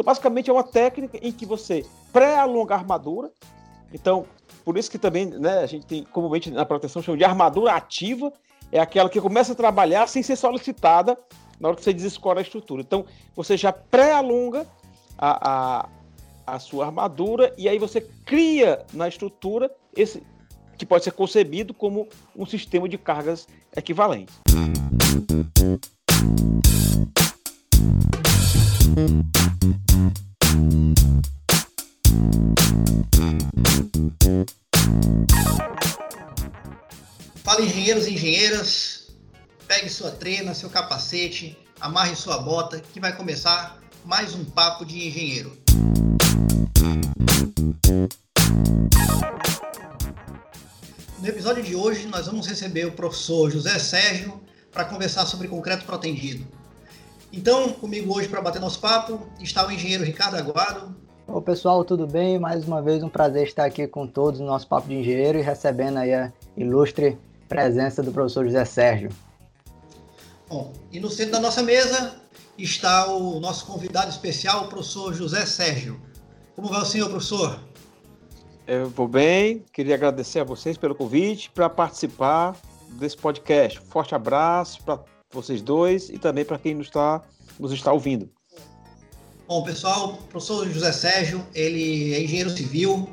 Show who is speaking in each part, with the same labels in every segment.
Speaker 1: Então, basicamente, é uma técnica em que você pré-alonga a armadura. Então, por isso que também né, a gente tem, comumente na proteção, chama de armadura ativa, é aquela que começa a trabalhar sem ser solicitada na hora que você desescora a estrutura. Então, você já pré-alonga a, a, a sua armadura e aí você cria na estrutura esse que pode ser concebido como um sistema de cargas equivalentes.
Speaker 2: Fala engenheiros e engenheiras, pegue sua trena, seu capacete, amarre sua bota, que vai começar mais um papo de engenheiro. No episódio de hoje, nós vamos receber o professor José Sérgio para conversar sobre concreto protendido. Então, comigo hoje para bater nosso papo está o engenheiro Ricardo Aguado.
Speaker 3: Oi, pessoal, tudo bem? Mais uma vez um prazer estar aqui com todos no nosso papo de engenheiro e recebendo aí a ilustre presença do professor José Sérgio.
Speaker 2: Bom, e no centro da nossa mesa está o nosso convidado especial, o professor José Sérgio. Como vai o senhor, professor?
Speaker 1: Eu vou bem, queria agradecer a vocês pelo convite para participar desse podcast. Forte abraço para vocês dois e também para quem nos está, nos está ouvindo.
Speaker 2: Bom, pessoal, o professor José Sérgio, ele é engenheiro civil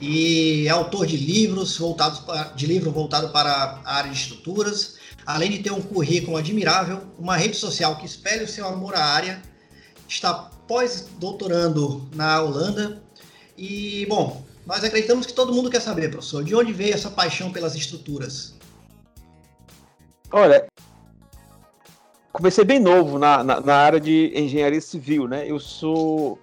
Speaker 2: e é autor de livros voltados para, de livro voltado para a área de estruturas, além de ter um currículo admirável, uma rede social que espelha o seu amor à área, está pós-doutorando na Holanda e, bom, nós acreditamos que todo mundo quer saber, professor, de onde veio essa paixão pelas estruturas?
Speaker 1: Olha, comecei bem novo na, na, na, área de engenharia civil, né? Eu sou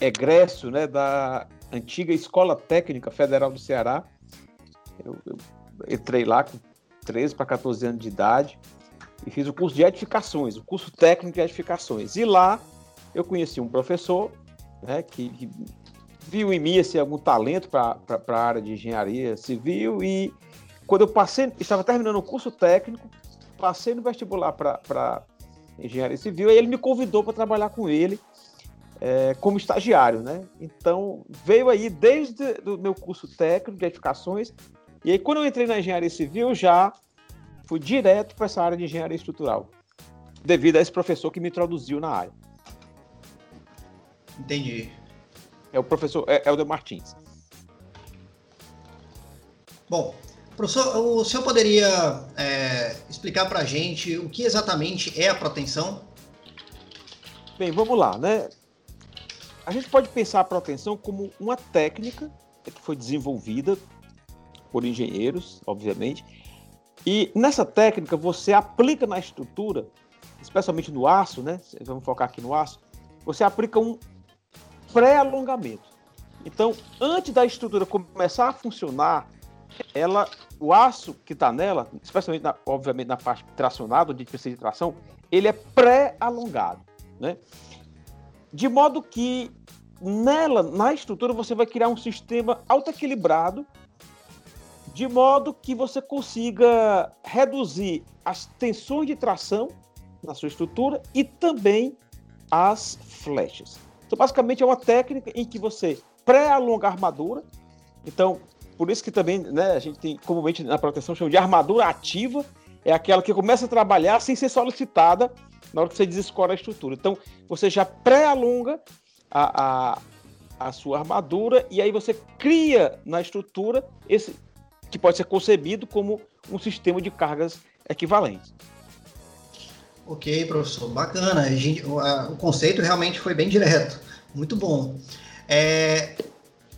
Speaker 1: egresso né, da antiga Escola Técnica Federal do Ceará. Eu, eu entrei lá com 13 para 14 anos de idade e fiz o curso de edificações, o curso técnico de edificações. E lá eu conheci um professor né, que, que viu em mim assim, algum talento para a área de engenharia civil e quando eu passei, estava terminando o curso técnico, passei no vestibular para engenharia civil, e ele me convidou para trabalhar com ele é, como estagiário, né? Então veio aí desde o meu curso técnico de edificações, e aí quando eu entrei na engenharia civil já fui direto para essa área de engenharia estrutural, devido a esse professor que me introduziu na área.
Speaker 2: Entendi.
Speaker 1: É o professor Helder Martins.
Speaker 2: Bom, professor, o senhor poderia é, explicar para a gente o que exatamente é a proteção?
Speaker 1: Bem, vamos lá, né? A gente pode pensar a proteção como uma técnica que foi desenvolvida por engenheiros, obviamente, e nessa técnica você aplica na estrutura, especialmente no aço, né? Vamos focar aqui no aço. Você aplica um pré-alongamento. Então, antes da estrutura começar a funcionar, ela, o aço que está nela, especialmente, na, obviamente, na parte tracionada, onde precisa de tração, ele é pré-alongado, né? De modo que nela, na estrutura, você vai criar um sistema auto-equilibrado, de modo que você consiga reduzir as tensões de tração na sua estrutura e também as flechas. Então, basicamente, é uma técnica em que você pré-alonga a armadura. Então, por isso que também né, a gente tem, comumente na proteção, chama de armadura ativa. É aquela que começa a trabalhar sem ser solicitada na hora que você desescora a estrutura. Então, você já pré-alonga a, a, a sua armadura e aí você cria na estrutura esse que pode ser concebido como um sistema de cargas equivalentes.
Speaker 2: Ok, professor, bacana. Gente, o, a, o, conceito realmente foi bem direto. Muito bom. É,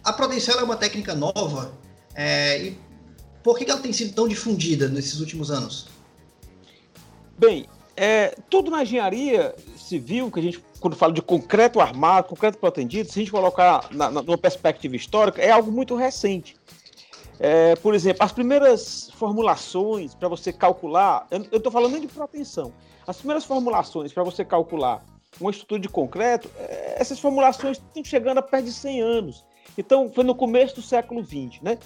Speaker 2: a proteção é uma técnica nova. É, e por que ela tem sido tão difundida nesses últimos anos?
Speaker 1: Bem, é, tudo na engenharia civil, que a gente, quando fala de concreto armado, concreto protendido, se a gente colocar na, na, numa perspectiva histórica, é algo muito recente. É, por exemplo, as primeiras formulações para você calcular, eu estou falando nem de proteção, as primeiras formulações para você calcular uma estrutura de concreto, é, essas formulações estão chegando a perto de 100 anos. Então, foi no começo do século XX, né?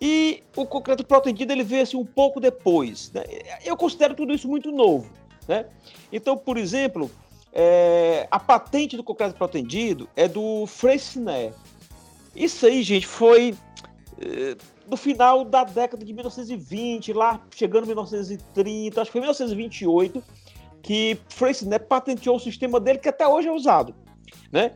Speaker 1: E o concreto protendido ele veio assim, um pouco depois. Né? Eu considero tudo isso muito novo. Né? Então, por exemplo, é, a patente do concreto protendido é do Freycinet. Isso aí, gente, foi é, no final da década de 1920, lá chegando em 1930, acho que foi 1928, que Freycinet patenteou o sistema dele que até hoje é usado, né?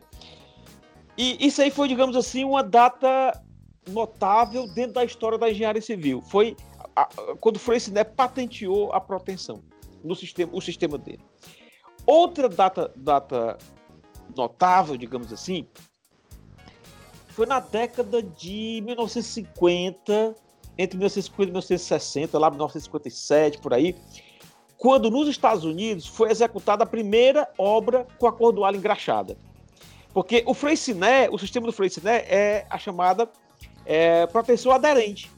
Speaker 1: E isso aí foi, digamos assim, uma data notável dentro da história da engenharia civil. Foi a, a, quando Freycinet patenteou a proteção no sistema, o sistema dele. Outra data, data notável, digamos assim, foi na década de 1950, entre 1950 e 1960, lá 1957, por aí, quando nos Estados Unidos foi executada a primeira obra com a cordoalha engraxada. Porque o Freycinet, o sistema do Freycinet é a chamada é, proteção aderente.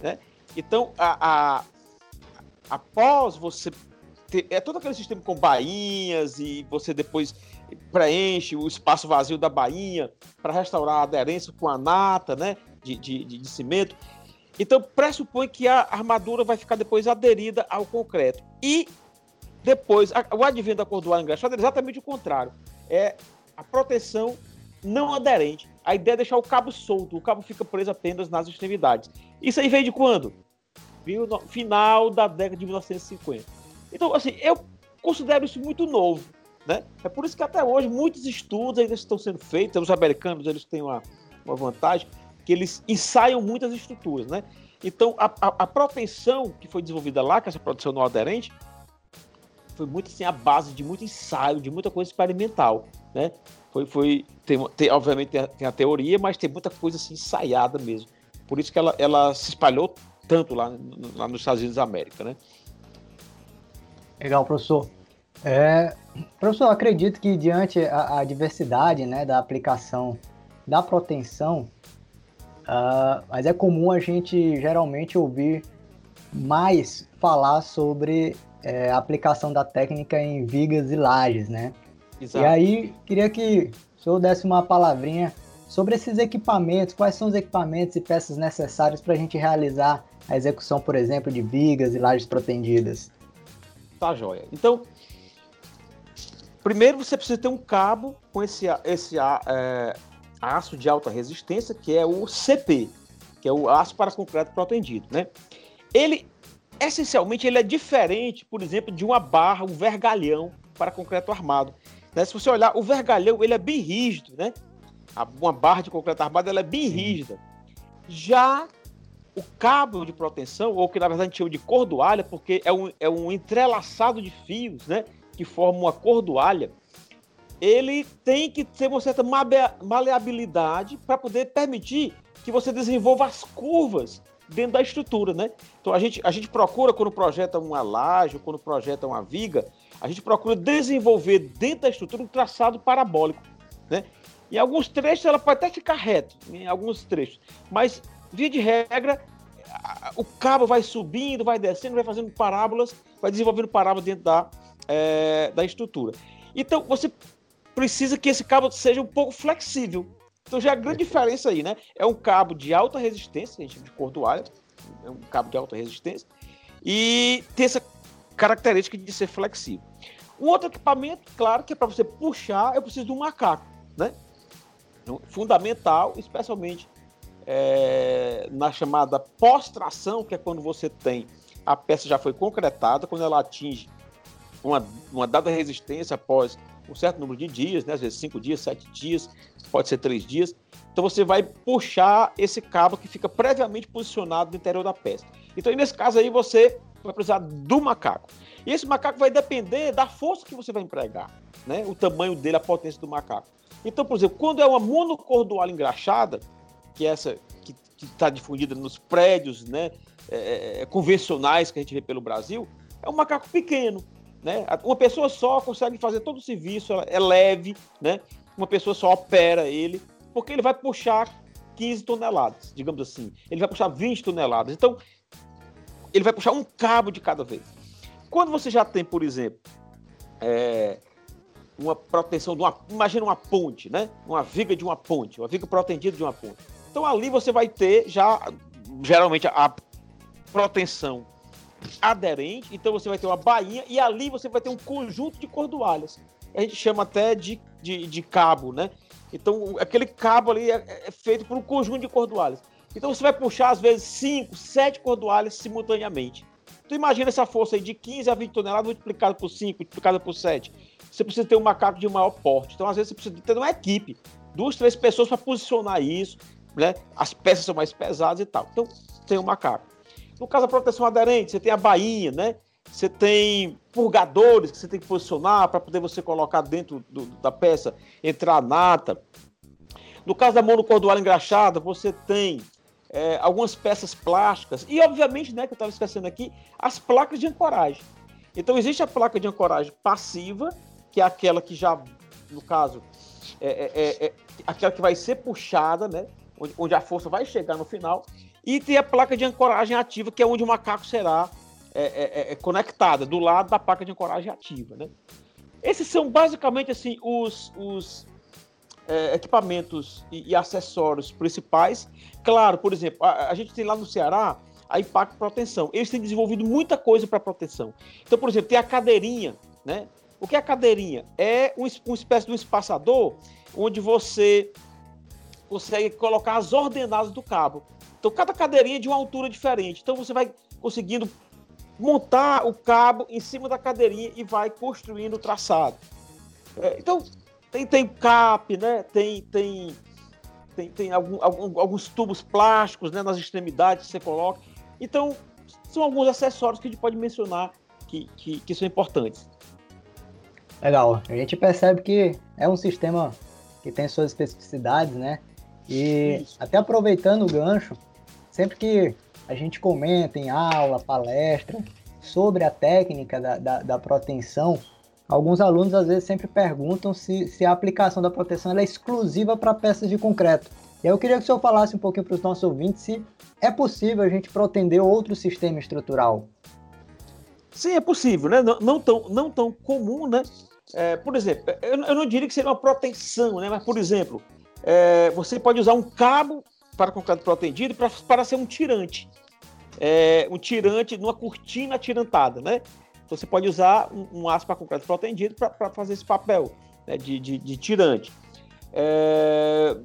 Speaker 1: Né? Então, a, a, após você ter, é todo aquele sistema com bainhas e você depois preenche o espaço vazio da bainha para restaurar a aderência com a nata, né, de, de, de, cimento. Então, pressupõe que a armadura vai ficar depois aderida ao concreto. E depois, a, o advento da cordoalha engraxada é exatamente o contrário. É a proteção não aderente. A ideia é deixar o cabo solto, o cabo fica preso apenas nas extremidades. Isso aí veio de quando? Viu? No final da década de 1950. Então, assim, eu considero isso muito novo. Né? É por isso que até hoje muitos estudos ainda estão sendo feitos. Os americanos eles têm uma, uma vantagem que eles ensaiam muitas estruturas. Né? Então, a, a, a proteção que foi desenvolvida lá, que é essa proteção não aderente, foi muito assim a base de muito ensaio, de muita coisa experimental, né? Foi, foi tem, tem obviamente tem a, tem a, teoria, mas tem muita coisa assim ensaiada mesmo. Por isso que ela, ela se espalhou tanto lá, lá nos Estados Unidos da América, né?
Speaker 3: Legal, professor. É, professor, acredito que diante a, a, diversidade né, da aplicação da proteção, uh, mas é comum a gente geralmente ouvir mais falar sobre é, a aplicação da técnica em vigas e lajes, né? Exato. E aí, queria que o senhor desse uma palavrinha sobre esses equipamentos, quais são os equipamentos e peças necessários para a gente realizar a execução, por exemplo, de vigas e lajes protendidas.
Speaker 1: Tá joia. Então, primeiro você precisa ter um cabo com esse, esse é, aço de alta resistência, que é o CP, que é o aço para concreto protendido, né? Ele, essencialmente, ele é diferente, por exemplo, de uma barra, um vergalhão para concreto armado. Né? Se você olhar, o vergalhão, ele é bem rígido, né? Uma barra de concreto armado, ela é bem rígida. Já o cabo de proteção, ou que na verdade a gente chama de cordoalha, porque é um, é um entrelaçado de fios, né? Que forma uma cordoalha. Ele tem que ter uma certa maleabilidade para poder permitir que você desenvolva as curvas dentro da estrutura, né? Então a gente, a gente procura, quando projeta uma laje, quando projeta uma viga, a gente procura desenvolver dentro da estrutura um traçado parabólico, né? Em alguns trechos ela pode até ficar reto, em alguns trechos, mas via de regra, o cabo vai subindo, vai descendo, vai fazendo parábolas, vai desenvolvendo parábolas dentro da, é, da estrutura. Então, você precisa que esse cabo seja um pouco flexível. Então, já é a grande diferença aí, né? É um cabo de alta resistência, a gente chama de cordoalha, é um cabo de alta resistência, e tem essa característica de ser flexível. Um outro equipamento, claro, que é para você puxar, eu preciso de um macaco, né? Fundamental, especialmente é, na chamada pós-tração, que é quando você tem a peça já foi concretada, quando ela atinge uma, uma dada resistência após um certo número de dias, né? às vezes cinco dias, sete dias, pode ser três dias. Então você vai puxar esse cabo que fica previamente posicionado no interior da peça. Então, nesse caso aí, você vai precisar do macaco. E esse macaco vai depender da força que você vai empregar, né? O tamanho dele, a potência do macaco. Então, por exemplo, quando é uma monocordoalha engraxada, que é essa que está difundida nos prédios né, é, é, é, convencionais que a gente vê pelo Brasil, é um macaco pequeno. Né? Uma pessoa só consegue fazer todo o serviço, é leve, né? uma pessoa só opera ele, porque ele vai puxar 15 toneladas, digamos assim. Ele vai puxar 20 toneladas. Então, ele vai puxar um cabo de cada vez. Quando você já tem, por exemplo, é, uma proteção de uma. Imagina uma ponte, né? Uma viga de uma ponte, uma viga protegida de uma ponte. Então ali você vai ter já, geralmente, a proteção aderente, então você vai ter uma bainha e ali você vai ter um conjunto de cordoalhas. a gente chama até de, de, de cabo, né? Então, aquele cabo ali é, é, feito por um conjunto de cordoalhas. Então, você vai puxar, às vezes, 5, 7 cordoalhas simultaneamente. Tu imagina essa força aí de 15 a 20 toneladas multiplicada por 5, multiplicada por 7. Você precisa ter um macaco de maior porte. Então, às vezes, você precisa ter uma equipe, duas, três pessoas para posicionar isso, né? As peças são mais pesadas e tal. Então, tem um macaco. No caso da proteção aderente, você tem a bainha, né? Você tem purgadores que você tem que posicionar para poder você colocar dentro do, da peça, entrar a nata. No caso da monocordoala engraxada, você tem é, algumas peças plásticas e, obviamente, né, que eu estava esquecendo aqui, as placas de ancoragem. Então, existe a placa de ancoragem passiva, que é aquela que já, no caso, é, é, é, é aquela que vai ser puxada, né, onde, onde a força vai chegar no final, e tem a placa de ancoragem ativa, que é onde o macaco será é, é, é, é, conectada, do lado da placa de ancoragem ativa. Né? Esses são basicamente assim os, os é, equipamentos e, e, acessórios principais. Claro, por exemplo, a, a, gente tem lá no Ceará a Impacto Proteção. Eles têm desenvolvido muita coisa para proteção. Então, por exemplo, tem a cadeirinha, né? O que é a cadeirinha? É um, uma espécie de um espaçador onde você consegue colocar as ordenadas do cabo. Então, cada cadeirinha é de uma altura diferente. Então, você vai conseguindo montar o cabo em cima da cadeirinha e vai construindo o traçado. É, então, tem, tem cap, né? tem, tem, tem, tem algum, alguns tubos plásticos né? nas extremidades que você coloca. Então, são alguns acessórios que a gente pode mencionar que, que, que são importantes.
Speaker 3: Legal. A gente percebe que é um sistema que tem suas especificidades, né? E Isso. até aproveitando o gancho, sempre que a gente comenta em aula, palestra, sobre a técnica da, da, da proteção, alguns alunos às vezes sempre perguntam se, se a aplicação da proteção é exclusiva para peças de concreto. E aí eu queria que o senhor falasse um pouquinho para os nossos ouvintes se é possível a gente protender outro sistema estrutural.
Speaker 1: Sim, é possível, né? Não, não tão, não tão comum, né? É, por exemplo, eu, eu, não diria que seria uma proteção, né? Mas, por exemplo, é, você pode usar um cabo para concreto protendido para, para ser um tirante. É, um tirante numa cortina tirantada, né? Então, você pode usar um, um aço para concreto protendido para fazer esse papel né, de, de, de, tirante. É,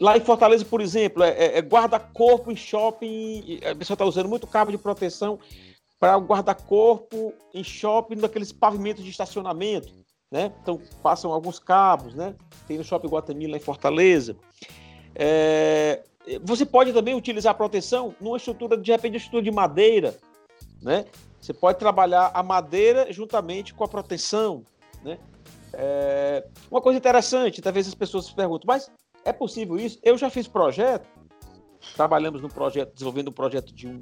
Speaker 1: lá em Fortaleza, por exemplo, é, é, é guarda-corpo em shopping. A pessoa está usando muito cabo de proteção para o guarda-corpo em shopping, naqueles pavimentos de estacionamento. Né? Então, passam alguns cabos, né? Tem no Shopping Guatemi lá em Fortaleza. É, você pode também utilizar a proteção numa estrutura, de repente, estrutura de madeira, né? Você pode trabalhar a madeira juntamente com a proteção, né? É, uma coisa interessante, talvez as pessoas se perguntam, mas é possível isso? Eu já fiz projeto, trabalhamos no projeto, desenvolvendo um projeto de um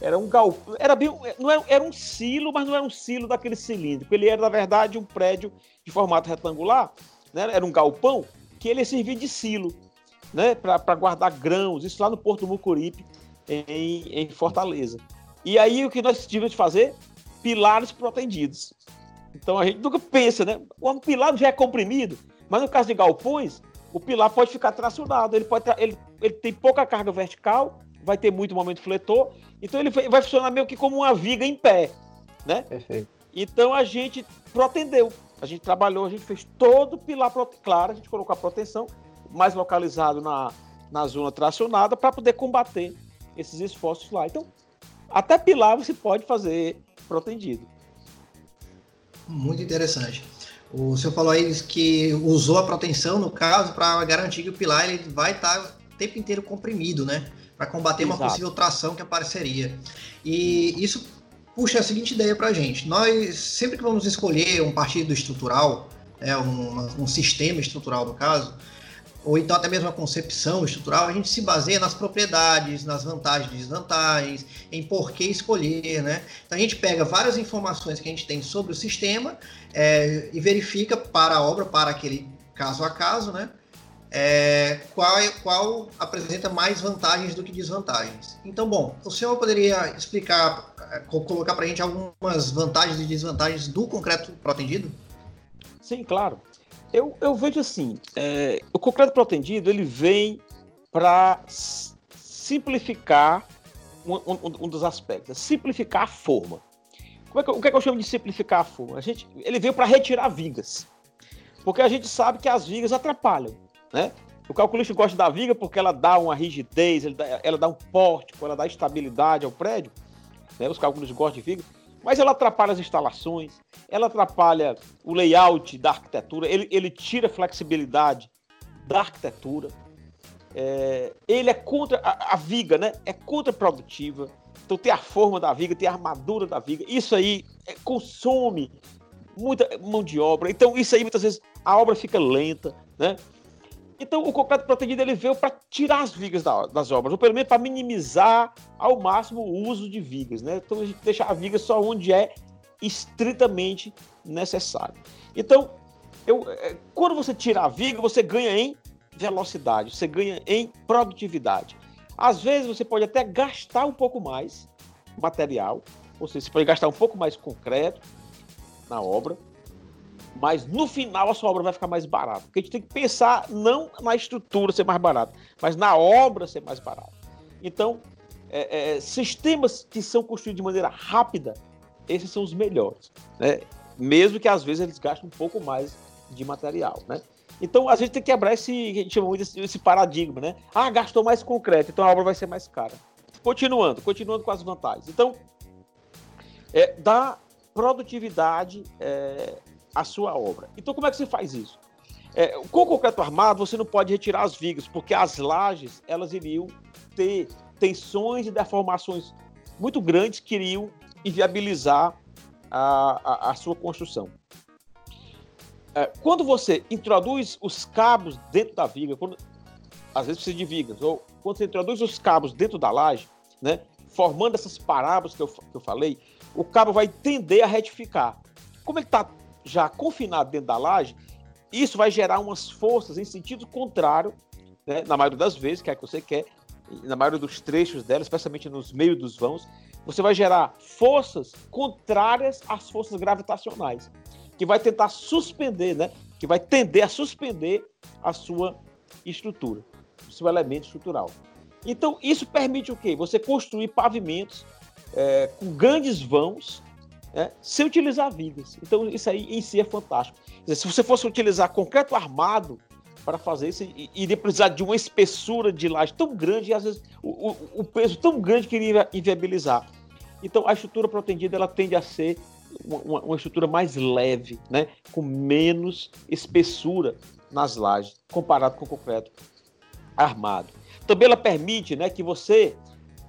Speaker 1: era um galpão, era bem, não era, era um silo, mas não era um silo daquele cilíndrico. Ele era na verdade um prédio de formato retangular, né? Era um galpão que ele servia de silo né, para guardar grãos, isso lá no Porto Mucuripe, em, em Fortaleza. E aí o que nós tivemos de fazer? Pilares protendidos. Então a gente nunca pensa, né? O pilar já é comprimido, mas no caso de galpões, o pilar pode ficar tracionado, ele, pode ele, ele tem pouca carga vertical, vai ter muito momento fletor, então ele vai, vai funcionar meio que como uma viga em pé, né? Perfeito. Então a gente protendeu, a gente trabalhou, a gente fez todo o pilar, claro, a gente colocou a proteção, mais localizado na, na zona tracionada para poder combater esses esforços lá. Então, até pilar você pode fazer protendido.
Speaker 2: Muito interessante. O senhor falou aí que usou a proteção, no caso, para garantir que o pilar ele vai estar tá o tempo inteiro comprimido, né? Para combater Exato. uma possível tração que apareceria. E isso puxa a seguinte ideia para a gente. Nós, sempre que vamos escolher um partido estrutural, é, um, um sistema estrutural, no caso, ou então até mesmo a concepção estrutural, a gente se baseia nas propriedades, nas vantagens e desvantagens, em por que escolher, né? Então a gente pega várias informações que a gente tem sobre o sistema é, e verifica para a obra, para aquele caso a caso, né? É, qual, qual apresenta mais vantagens do que desvantagens. Então, bom, o senhor poderia explicar, é, colocar para a gente algumas vantagens e desvantagens do concreto protendido?
Speaker 1: Sim, claro. Eu, eu vejo assim, é, o concreto protendido ele vem para simplificar um, um, um, dos aspectos, simplificar a forma. é que, o que, é que eu chamo de simplificar a forma? A gente, ele veio para retirar vigas. Porque a gente sabe que as vigas atrapalham, né? O calculista gosta da viga porque ela dá uma rigidez, ela dá, ela dá um pórtico, ela dá estabilidade ao prédio. Né? Os calculistas gostam de viga. Mas ela atrapalha as instalações, ela atrapalha o layout da arquitetura, ele, ele tira a flexibilidade da arquitetura. É, ele é contra a, a, viga, né? É contraprodutiva. Então tem a forma da viga, tem a armadura da viga. Isso aí é, consome muita mão de obra. Então isso aí muitas vezes a obra fica lenta, né? Então o concreto protegido ele veio para tirar as vigas da, das obras, ou pelo menos para minimizar ao máximo o uso de vigas, né? Então a gente deixa a viga só onde é estritamente necessário. Então, eu, é, quando você tira a viga, você ganha em velocidade, você ganha em produtividade. Às vezes você pode até gastar um pouco mais material, ou seja, você pode gastar um pouco mais concreto na obra, mas no final a sua obra vai ficar mais barata. Porque a gente tem que pensar não na estrutura ser mais barata, mas na obra ser mais barata. Então, é, é, sistemas que são construídos de maneira rápida, esses são os melhores. Né? Mesmo que às vezes eles gastem um pouco mais de material. Né? Então, a gente tem que quebrar esse, a gente chama muito esse paradigma, né? Ah, gastou mais concreto, então a obra vai ser mais cara. Continuando, continuando com as vantagens. Então, é, dá produtividade é, à sua obra. Então, como é que você faz isso? É, com o concreto armado, você não pode retirar as vigas, porque as lajes elas iriam ter tensões e deformações muito grandes que iriam inviabilizar a, a, a sua construção. É, quando você introduz os cabos dentro da viga, quando, às vezes precisa de vigas, ou quando você introduz os cabos dentro da laje, né, formando essas parábolas que eu, que eu falei, o cabo vai tender a retificar. Como ele está já confinado dentro da laje, isso vai gerar umas forças em sentido contrário, né, na maioria das vezes, que é que você quer, na maioria dos trechos dela, especialmente nos meios dos vãos, você vai gerar forças contrárias às forças gravitacionais, que vai tentar suspender, né, que vai tender a suspender a sua estrutura, o seu elemento estrutural. Então, isso permite o quê? Você construir pavimentos é, com grandes vãos é, sem utilizar vigas. Então, isso aí em si é fantástico. Dizer, se você fosse utilizar concreto armado para fazer isso, iria precisar de uma espessura de laje tão grande e às vezes o, o, o, peso tão grande que iria inviabilizar. Então, a estrutura protendida ela tende a ser uma, uma estrutura mais leve, né, com menos espessura nas lajes, comparado com o concreto armado. Também ela permite né, que você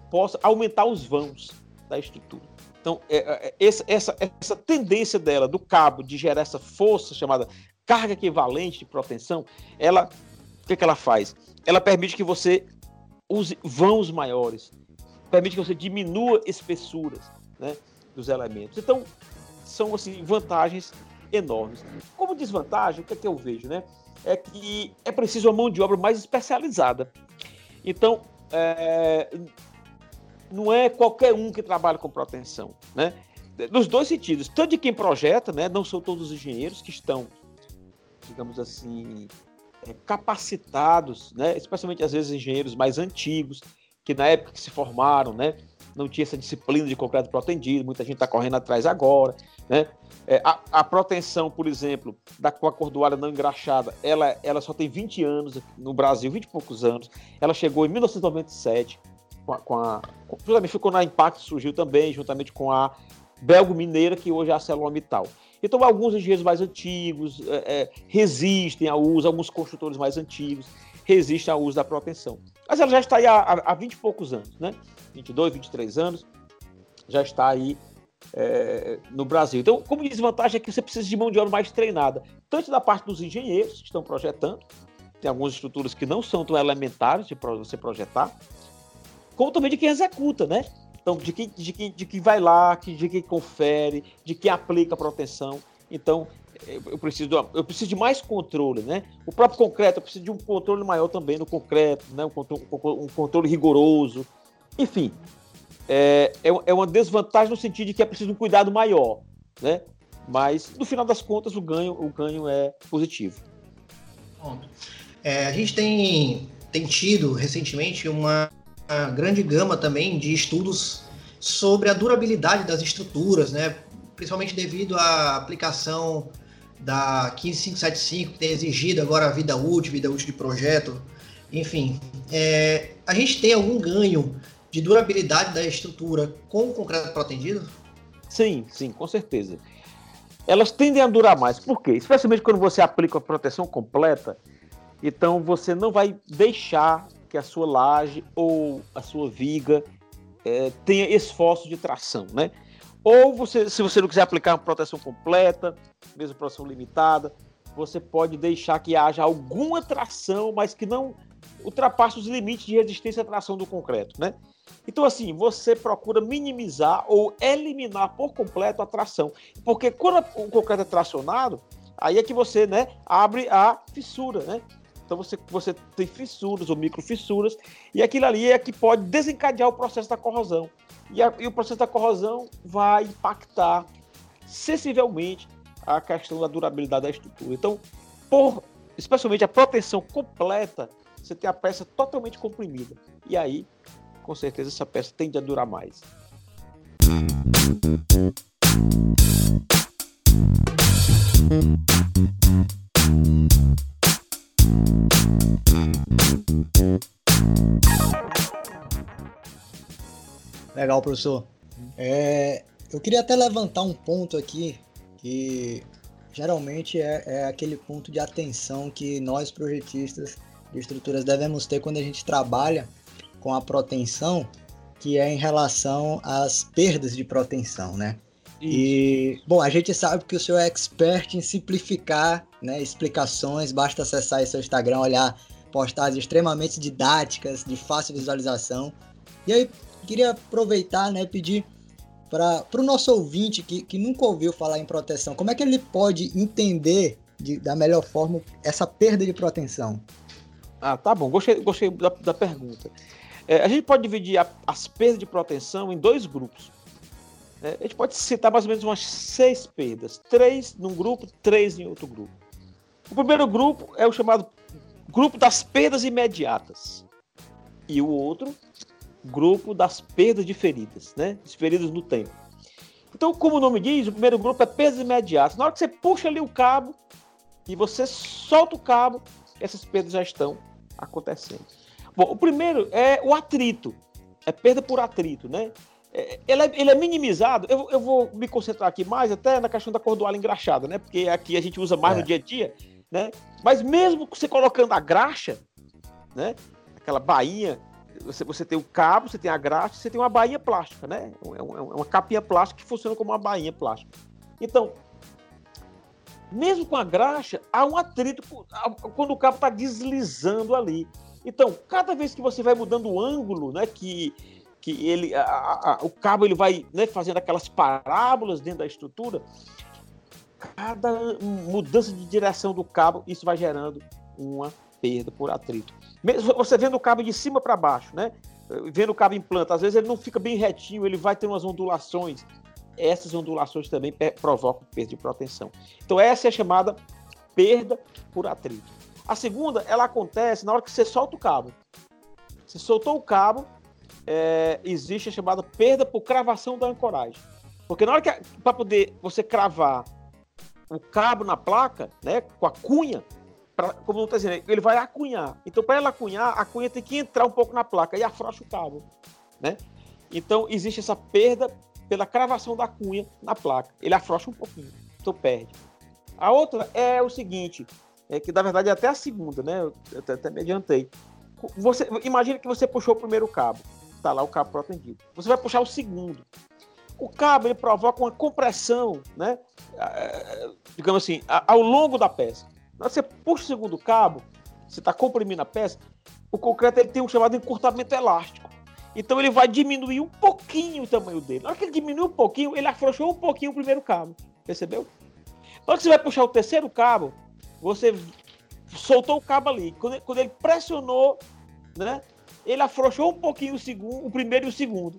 Speaker 1: possa aumentar os vãos da estrutura. Então, é, é, essa, essa, essa tendência dela, do cabo, de gerar essa força chamada carga equivalente de proteção, ela, o que, que ela faz? Ela permite que você use vãos maiores, permite que você diminua espessuras né, dos elementos. Então, são assim, vantagens enormes. Como desvantagem, o que, é que eu vejo? Né? É que é preciso uma mão de obra mais especializada. Então, é, não é qualquer um que trabalha com proteção, né? Nos dois sentidos, tanto de quem projeta, né? Não são todos os engenheiros que estão, digamos assim, é, capacitados, né? Especialmente às vezes engenheiros mais antigos, que na época que se formaram, né? Não tinha essa disciplina de concreto protendido, muita gente está correndo atrás agora, né? É, a, a, proteção, por exemplo, da com a cordoalha não engraxada, ela, ela só tem 20 anos no Brasil, 20 e poucos anos. Ela chegou em 1997 com a, com a ficou na Impact, surgiu também, juntamente com a Belgo Mineira, que hoje é a ArcelorMittal. Então, alguns engenheiros mais antigos é, é, resistem ao uso, alguns construtores mais antigos resistem ao uso da proteção. Mas ela já está aí há, há 20 e poucos anos, né? 22, 23 anos, já está aí é, no Brasil. Então, como desvantagem é que você precisa de mão de obra mais treinada, tanto da parte dos engenheiros que estão projetando, tem algumas estruturas que não são tão elementares de você projetar, como também de quem executa, né? Então, de quem, de quem, de quem vai lá, de quem confere, de quem aplica a proteção. Então, eu preciso, eu preciso de mais controle, né? O próprio concreto, eu preciso de um controle maior também no concreto, né? um, controle, um controle rigoroso. Enfim, é, é, é, uma desvantagem no sentido de que é preciso um cuidado maior, né? Mas, no final das contas, o ganho, o ganho é positivo.
Speaker 2: É, a gente tem, tem tido recentemente uma grande gama também de estudos sobre a durabilidade das estruturas, né? principalmente devido à aplicação da 15575, que tem exigido agora a vida útil, vida útil de projeto, enfim. É, a gente tem algum ganho de durabilidade da estrutura com o concreto protendido?
Speaker 1: Sim, sim, com certeza. Elas tendem a durar mais. Por quê? Especialmente quando você aplica a proteção completa, então você não vai deixar que a sua laje ou a sua viga é, tenha esforço de tração, né? Ou você, se você não quiser aplicar uma proteção completa, mesmo proteção limitada, você pode deixar que haja alguma tração, mas que não ultrapasse os limites de resistência à tração do concreto, né? Então, assim, você procura minimizar ou eliminar por completo a tração. Porque quando o concreto é tracionado, aí é que você né, abre a fissura, né? Então você, você tem fissuras ou microfissuras, e aquilo ali é que pode desencadear o processo da corrosão. E, a, e o processo da corrosão vai impactar sensivelmente a questão da durabilidade da estrutura. Então, por especialmente a proteção completa, você tem a peça totalmente comprimida. E aí, com certeza, essa peça tende a durar mais.
Speaker 3: Legal, professor. É, eu queria até levantar um ponto aqui que geralmente é, é, aquele ponto de atenção que nós projetistas de estruturas devemos ter quando a gente trabalha com a proteção, que é em relação às perdas de proteção, né? E, bom, a gente sabe que o senhor é expert em simplificar né, explicações, basta acessar seu Instagram, olhar postagens extremamente didáticas, de fácil visualização. E aí, queria aproveitar, né, pedir para o nosso ouvinte que, que nunca ouviu falar em proteção, como é que ele pode entender de, da melhor forma essa perda de proteção?
Speaker 1: Ah, tá bom, gostei, gostei da, da pergunta. É, a gente pode dividir a, as perdas de proteção em dois grupos. É, a gente pode citar mais ou menos umas seis perdas. Três num grupo, três em outro grupo. O primeiro grupo é o chamado grupo das perdas imediatas. E o outro, grupo das perdas de feridas, né? Feridas no tempo. Então, como o nome diz, o primeiro grupo é perdas imediatas. Na hora que você puxa ali o cabo e você solta o cabo, essas perdas já estão acontecendo. Bom, o primeiro é o atrito. É perda por atrito, né? É, ele é, ele é minimizado. Eu, eu, vou me concentrar aqui mais até na questão da cordoalha engraxada, né? Porque aqui a gente usa mais é. no dia a dia, né? Mas mesmo você colocando a graxa, né? Aquela bainha, você, você tem o cabo, você tem a graxa, você tem uma bainha plástica, né? É, é uma capinha plástica que funciona como uma bainha plástica. Então, mesmo com a graxa, há um atrito quando o cabo está deslizando ali. Então, cada vez que você vai mudando o ângulo, né, que que ele, a, a, o cabo ele vai né, fazendo aquelas parábolas dentro da estrutura, cada mudança de direção do cabo, isso vai gerando uma perda por atrito. Mesmo você vendo o cabo de cima para baixo, né? Vendo o cabo em planta, às vezes ele não fica bem retinho, ele vai ter umas ondulações. Essas ondulações também provocam perda de proteção. Então essa é a chamada perda por atrito. A segunda, ela acontece na hora que você solta o cabo. Você soltou o cabo, é, existe a chamada perda por cravação da ancoragem. Porque na hora que para poder você cravar o cabo na placa, né, com a cunha, pra, como não está dizendo, ele vai acunhar. Então, para ela acunhar, a cunha tem que entrar um pouco na placa e afrouxa o cabo, né? Então, existe essa perda pela cravação da cunha na placa. Ele afrouxa um pouquinho, então perde. A outra é o seguinte, é que na verdade é até a segunda, né? Eu até, me adiantei. Você imagina que você puxou o primeiro cabo está lá o cabo protendido. Você vai puxar o segundo. O cabo ele provoca uma compressão, né? digamos assim, ao longo da peça. Na você puxa o segundo cabo, você está comprimindo a peça, o concreto ele tem um chamado encurtamento elástico. Então ele vai diminuir um pouquinho o tamanho dele. Na hora que ele diminui um pouquinho, ele afrouxou um pouquinho o primeiro cabo. Percebeu? Na hora que você vai puxar o terceiro cabo, você soltou o cabo ali. Quando, quando ele pressionou, né? ele afrouxou um pouquinho o, segundo, o primeiro e o segundo.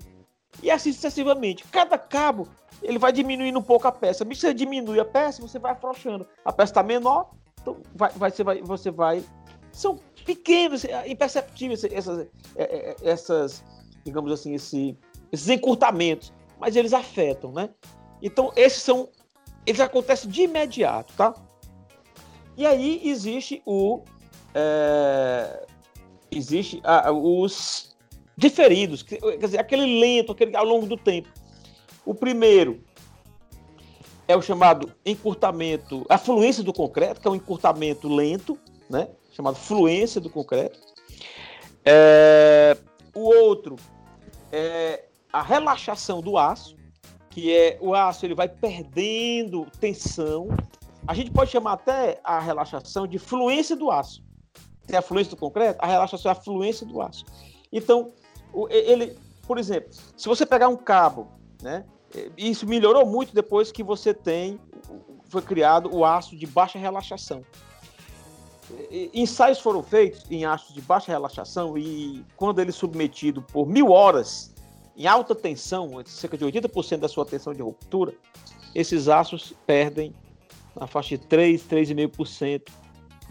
Speaker 1: E assim sucessivamente. Cada cabo ele vai diminuindo um pouco a peça. Se você diminui a peça, você vai afrouxando. A peça está menor, então vai, vai, você, vai, você vai. São pequenos, é, imperceptíveis essas, é, é, essas digamos assim, esse, esses encurtamentos, mas eles afetam, né? Então, esses são. Eles acontecem de imediato, tá? E aí existe o. É, existe os diferidos, quer dizer, aquele lento, aquele ao longo do tempo. O primeiro é o chamado encurtamento, a fluência do concreto, que é um encurtamento lento, né? Chamado fluência do concreto. É, o outro é a relaxação do aço, que é o aço ele vai perdendo tensão. A gente pode chamar até a relaxação de fluência do aço. Tem a fluência do concreto, a relaxação é a fluência do aço. Então, ele, por exemplo, se você pegar um cabo, né? Isso melhorou muito depois que você tem foi criado o aço de baixa relaxação. Ensaios foram feitos em aços de baixa relaxação e quando ele é submetido por mil horas em alta tensão, cerca de 80% da sua tensão de ruptura, esses aços perdem na faixa de 3, 3,5%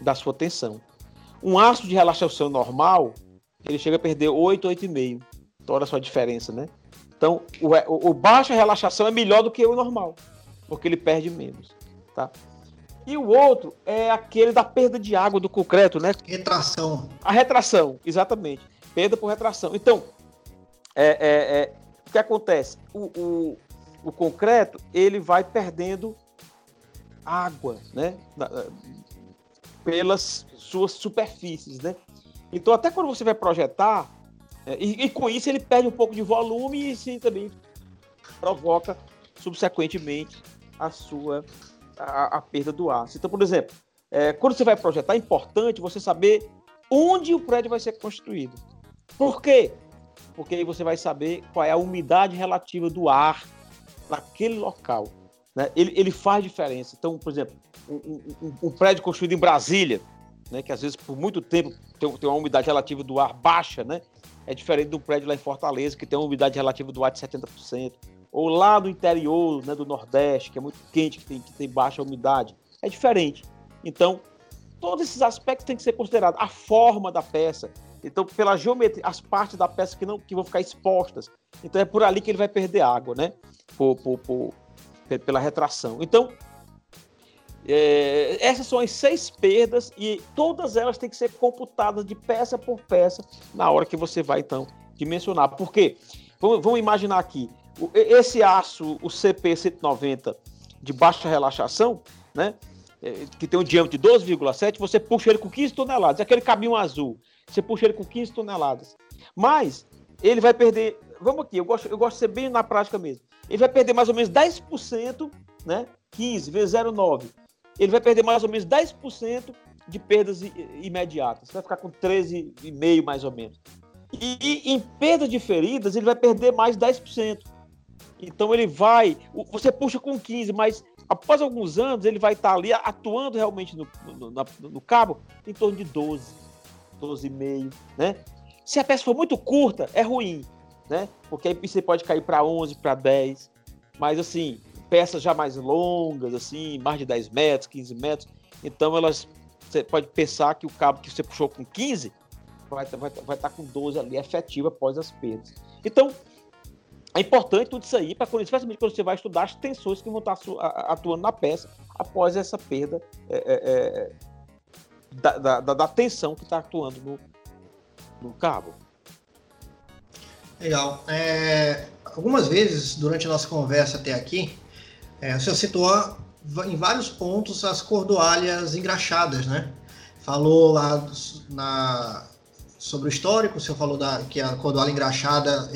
Speaker 1: da sua tensão. Um aço de relaxação normal, ele chega a perder 8, 8,5%. Então, olha só a diferença, né? Então, o, o, o baixa relaxação é melhor do que o normal, porque ele perde menos, tá? E o outro é aquele da perda de água do concreto, né?
Speaker 2: Retração.
Speaker 1: A retração, exatamente. Perda por retração. Então, é, é, é, o que acontece? O, o, o, concreto ele vai perdendo água, né? Pelas suas superfícies, né? Então até quando você vai projetar é, e, e, com isso ele perde um pouco de volume e sim também provoca subsequentemente a sua a, a perda do aço. Então, por exemplo, é, quando você vai projetar, é importante você saber onde o prédio vai ser construído. Por quê? porque aí você vai saber qual é a umidade relativa do ar naquele local. Né? Ele, ele faz diferença. Então, por exemplo, um, um, um prédio construído em Brasília, né, que às vezes por muito tempo tem, tem, uma umidade relativa do ar baixa, né? é diferente um prédio lá em Fortaleza, que tem uma umidade relativa do ar de 70%, ou lá no interior né, do Nordeste, que é muito quente, que tem, que tem baixa umidade. É diferente. Então, todos esses aspectos têm que ser considerados. A forma da peça, então, pela geometria, as partes da peça que não que vão ficar expostas. Então, é por ali que ele vai perder água, né? Por, por, por pela retração. Então, é, essas são as seis perdas e todas elas têm que ser computadas de peça por peça na hora que você vai, então, dimensionar. Por quê? Vamos, vamos imaginar aqui, esse aço, o CP190 de baixa relaxação, né? É, que tem um diâmetro de 12,7, você puxa ele com 15 toneladas. Aquele caminho azul, você puxa ele com 15 toneladas. Mas ele vai perder. Vamos aqui, eu gosto, eu gosto de ser bem na prática mesmo. Ele vai perder mais ou menos 10%, né? 15 vezes 0,9. Ele vai perder mais ou menos 10% de perdas imediatas. Vai ficar com 13,5 mais ou menos. E, e em perda de feridas, ele vai perder mais 10%. Então ele vai. Você puxa com 15, mas após alguns anos ele vai estar ali atuando realmente no, no, no, no cabo em torno de 12. 12,5, né? Se a peça for muito curta, é ruim, né? Porque aí você pode cair para 11, para 10. Mas assim, peças já mais longas, assim, mais de 10 metros, 15 metros, então elas você pode pensar que o cabo que você puxou com 15 vai estar vai, vai tá com 12 ali efetiva após as perdas. Então, é importante tudo isso aí, para especialmente quando você vai estudar as tensões que vão estar atuando na peça após essa perda é, é, é da, da, da tensão que está atuando no, no cabo.
Speaker 2: Legal. É, algumas vezes, durante a nossa conversa até aqui, é, o senhor citou em vários pontos as cordoalhas engraxadas, né? Falou lá na, sobre o histórico, o senhor falou da, que a cordoalha engraxada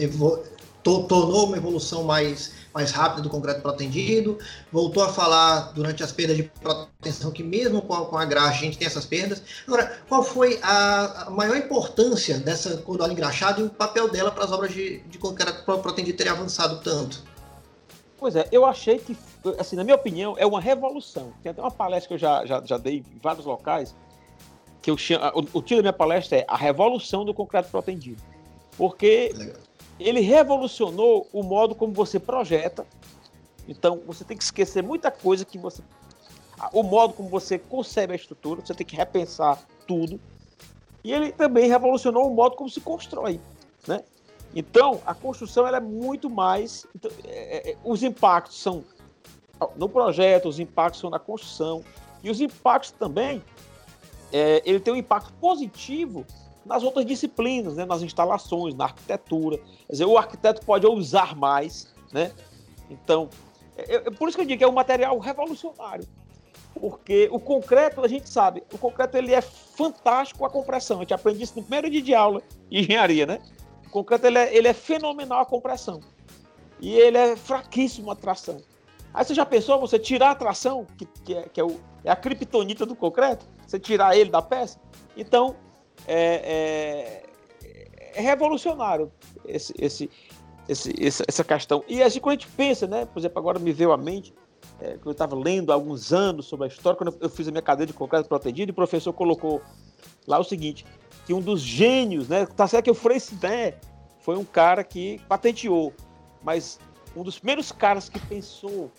Speaker 2: to, tornou uma evolução mais mais rápida do concreto protendido. Voltou a falar durante as perdas de proteção que mesmo com a, com a graxa a gente tem essas perdas. Agora, qual foi a, a maior importância dessa cordola engraxada e o papel dela para as obras de, de concreto protendido terem avançado tanto?
Speaker 1: Pois é, eu achei que, assim, na minha opinião, é uma revolução. Tem até uma palestra que eu já, já, já dei em vários locais, que eu chamo, o, o título da minha palestra é A Revolução do Concreto Protendido. Porque ele revolucionou o modo como você projeta. Então, você tem que esquecer muita coisa que você. O modo como você concebe a estrutura, você tem que repensar tudo. E ele também revolucionou o modo como se constrói. Né? Então, a construção ela é muito mais. Então, é, é, os impactos são no projeto, os impactos são na construção. E os impactos também, é, ele tem um impacto positivo nas outras disciplinas, né, nas instalações, na arquitetura. Quer dizer, o arquiteto pode usar mais, né? Então, é, é por isso que eu digo que é um material revolucionário. Porque o concreto, a gente sabe, o concreto ele é fantástico a compressão. A gente aprende isso no primeiro dia de aula de engenharia, né? O concreto ele é, ele é fenomenal a compressão. E ele é fraquíssimo a tração. Aí você já pensou você tirar a tração, que, que, é, que é, o, é, a criptonita do concreto, você tirar ele da peça? Então, é, é, é revolucionário esse, esse, esse, essa questão. E assim, quando a gente pensa, né, por exemplo, agora me veio à mente, é, que eu estava lendo há alguns anos sobre a história, quando eu fiz a minha cadeira de concreto protegido, e o professor colocou lá o seguinte, que um dos gênios, né, tá certo que o Frei Sidé foi um cara que patenteou, mas um dos primeiros caras que pensou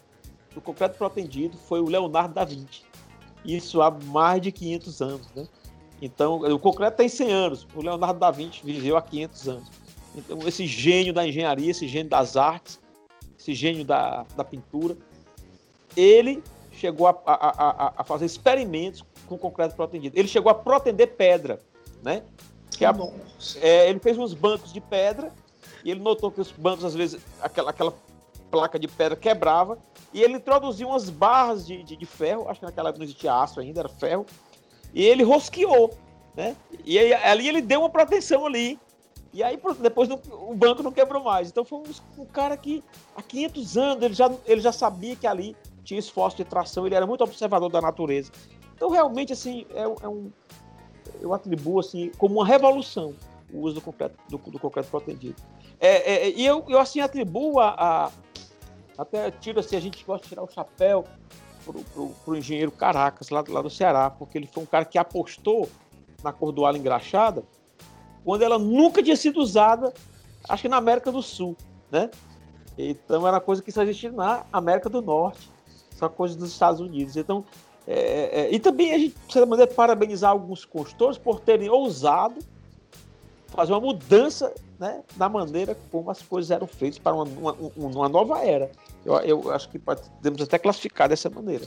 Speaker 1: no concreto protegido foi o Leonardo da Vinci. Isso há mais de 500 anos, né? Então, o concreto tem 100 anos, o Leonardo da Vinci viveu há 500 anos. Então, esse gênio da engenharia, esse gênio das artes, esse gênio da, da pintura, ele chegou a, a, a, a fazer experimentos com concreto protendido. Ele chegou a protender pedra, né? Que a, é, ele fez uns bancos de pedra e ele notou que os bancos, às vezes, aquela, aquela placa de pedra quebrava e ele introduziu umas barras de, de, de ferro, acho que naquela época não existia aço ainda, era ferro, e ele rosqueou, né? E aí, ali ele deu uma proteção ali. E aí depois não, o banco não quebrou mais. Então foi um, um, cara que há 500 anos ele já, ele já sabia que ali tinha esforço de tração, ele era muito observador da natureza. Então realmente assim é, é um eu atribuo assim como uma revolução o uso do concreto, do, do concreto protegido. É, é, e eu, eu assim atribuo a, a, até tiro assim a gente gosta de tirar o chapéu pro, pro engenheiro Caracas lá, lá do Ceará, porque ele foi um cara que apostou na cordoala engraxada quando ela nunca tinha sido usada, acho que na América do Sul, né? Então era coisa que só existia na América do Norte, só coisa dos Estados Unidos. Então, é, é, e também a gente precisa maneira, parabenizar alguns consultores por terem ousado fazer uma mudança né, na maneira como as coisas eram feitas para uma, uma, uma nova era. Eu, eu acho que podemos até classificar dessa maneira.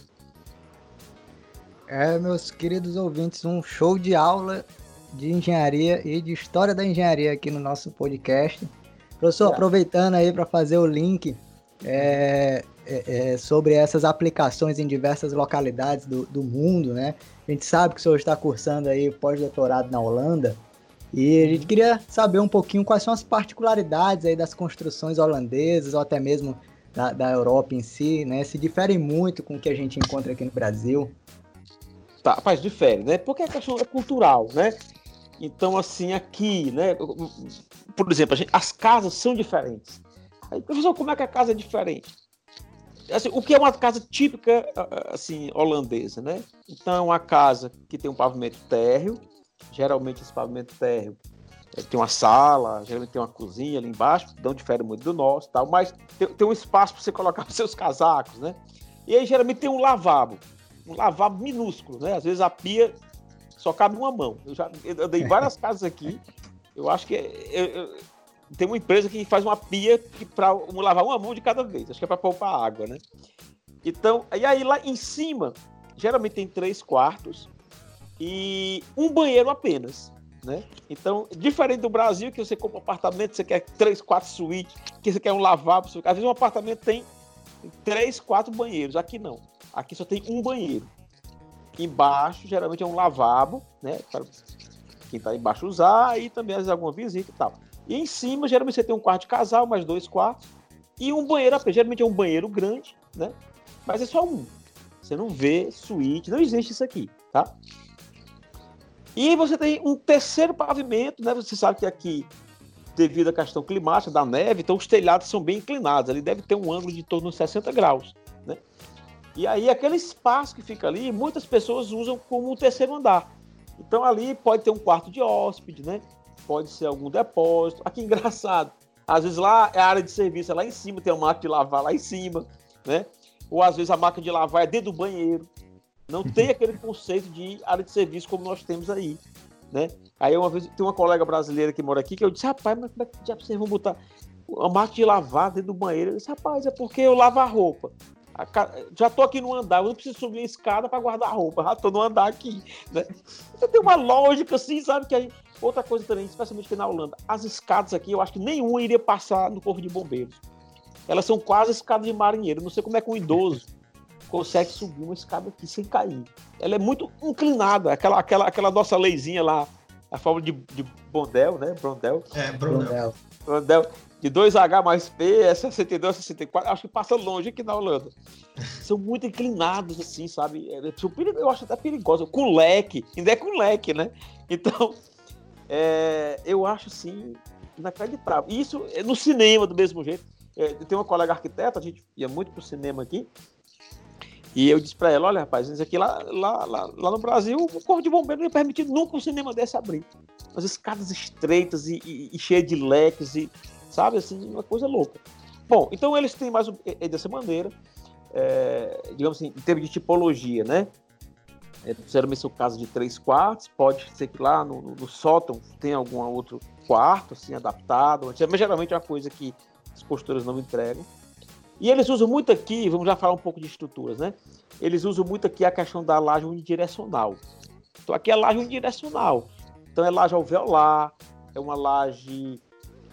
Speaker 3: É, meus queridos ouvintes, um show de aula de engenharia e de história da engenharia aqui no nosso podcast. Professor, é. aproveitando aí para fazer o link é, é, é, sobre essas aplicações em diversas localidades do, do, mundo, né? A gente sabe que o senhor está cursando aí pós-doutorado na Holanda e a gente queria saber um pouquinho quais são as particularidades aí das construções holandesas ou até mesmo da, da Europa em si, né? Se diferem muito com o que a gente encontra aqui no Brasil.
Speaker 1: Tá, rapaz, difere, né? Porque a questão é cultural, né? Então, assim, aqui, né? Por exemplo, gente, as casas são diferentes. Aí, professor, como é que a casa é diferente? Assim, o que é uma casa típica, assim, holandesa, né? Então, é uma casa que tem um pavimento térreo, geralmente esse pavimento térreo é, tem uma sala, geralmente tem uma cozinha ali embaixo, não difere muito do nosso, tal, mas tem, tem um espaço para você colocar os seus casacos, né? E aí geralmente tem um lavabo, um lavabo minúsculo, né? Às vezes a pia só cabe uma mão. Eu já eu dei várias casas aqui. Eu acho que eu, eu, tem uma empresa que faz uma pia para lavar uma mão de cada vez. Acho que é para poupar água, né? Então, e aí lá em cima, geralmente tem três quartos e um banheiro apenas. Né? Então, diferente do Brasil, que você compra um apartamento, você quer três, quatro suítes, que você quer um lavabo, às vezes um apartamento tem três, quatro banheiros. Aqui não. Aqui só tem um banheiro. Embaixo, geralmente, é um lavabo, né? Para quem está embaixo usar, e também às vezes alguma visita e tal. E em cima, geralmente, você tem um quarto de casal, mais dois quartos, e um banheiro apenas. Geralmente é um banheiro grande, né? Mas é só um. Você não vê suíte, não existe isso aqui, tá? E você tem um terceiro pavimento, né? Você sabe que aqui, devido à questão climática da neve, então os telhados são bem inclinados. Ele deve ter um ângulo de torno de 60 graus, né? E aí, aquele espaço que fica ali, muitas pessoas usam como um terceiro andar. Então, ali pode ter um quarto de hóspede, né? Pode ser algum depósito. Aqui, engraçado. Às vezes lá é a área de serviço, é lá em cima, tem uma máquina de lavar lá em cima, né? Ou às vezes a máquina de lavar é dentro do banheiro. Não tem aquele conceito de área de serviço como nós temos aí, né? Aí uma vez tem uma colega brasileira que mora aqui que eu disse, rapaz, mas como é que já vocês vão botar a máquina de lavar dentro do banheiro? Eu disse, rapaz, é porque eu lavo a roupa. Já tô aqui no andar, eu não preciso subir a escada para guardar roupa, já tô no andar aqui, né? Então tem uma lógica assim, sabe? Que aí, outra coisa também, especialmente aqui na Holanda, as escadas aqui, eu acho que nenhuma iria passar no corpo de bombeiros. Elas são quase escadas de marinheiro. Não sei como é que um idoso consegue subir uma escada aqui sem cair. Ela é muito inclinada, aquela, aquela, aquela nossa leizinha lá, a forma de, de Bondel, né? Brondel.
Speaker 2: É, Brondel.
Speaker 1: Brondel de 2H mais P, é 62, 64, acho que passa longe aqui na Holanda. São muito inclinados, assim, sabe? É, eu acho até perigoso. Com leque, ainda é com leque, né? Então, é, eu acho, assim, inacreditável. Isso é no cinema, do mesmo jeito. É, tem uma colega arquiteta, a gente ia muito pro cinema aqui, e eu disse para ela, olha, rapaz, isso aqui lá, lá, lá, lá, no Brasil, o Corpo de Bombeiro não ia permitir nunca um cinema desse abrir. As escadas estreitas e, e, e cheias de leques e sabe? Assim, uma coisa louca. Bom, então eles têm mais é, dessa maneira, é, digamos assim, em termos de tipologia, né? É, geralmente são casas de três quartos, pode ser que lá no, no, sótão tenha algum outro quarto, assim, adaptado, mas geralmente é uma coisa que as posturas não entregam. E eles usam muito aqui, vamos já falar um pouco de estruturas, né? Eles usam muito aqui a questão da laje unidirecional. Então aqui é laje unidirecional. Então é laje alveolar, é uma laje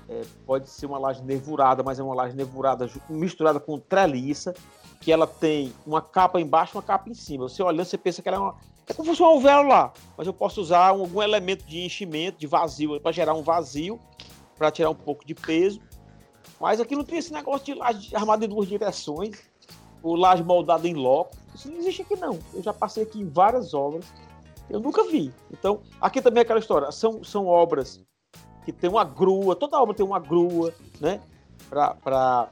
Speaker 1: é, pode ser uma laje nervurada, mas é uma laje nervurada misturada com treliça, que ela tem uma capa embaixo uma capa em cima. Você olhando, você pensa que ela é uma. É como se fosse um alvéolo lá, mas eu posso usar algum elemento de enchimento, de vazio, para gerar um vazio, para tirar um pouco de peso. Mas aqui não tem esse negócio de laje armada em duas direções, ou laje moldada em loco. Isso não existe aqui, não. Eu já passei aqui em várias obras, eu nunca vi. Então, aqui também é aquela história. São, são obras que tem uma grua, toda obra tem uma grua, né? Para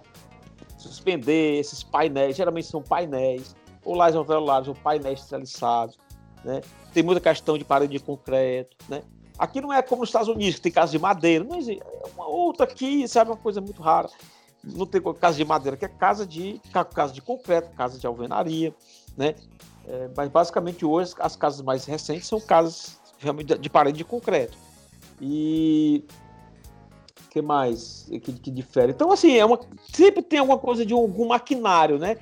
Speaker 1: suspender esses painéis, geralmente são painéis, ou lajes alveolares, ou painéis treliçados, né? Tem muita questão de parede de concreto, né? Aqui não é como nos Estados Unidos, que tem casa de madeira, não existe. É uma outra aqui, sabe, uma coisa muito rara. Não tem casa de madeira, que é casa de, casa de concreto, casa de alvenaria, né? É, mas basicamente hoje as casas mais recentes são casas realmente de parede de concreto. E que mais que, que difere? Então, assim, é uma, sempre tem alguma coisa de algum maquinário, né?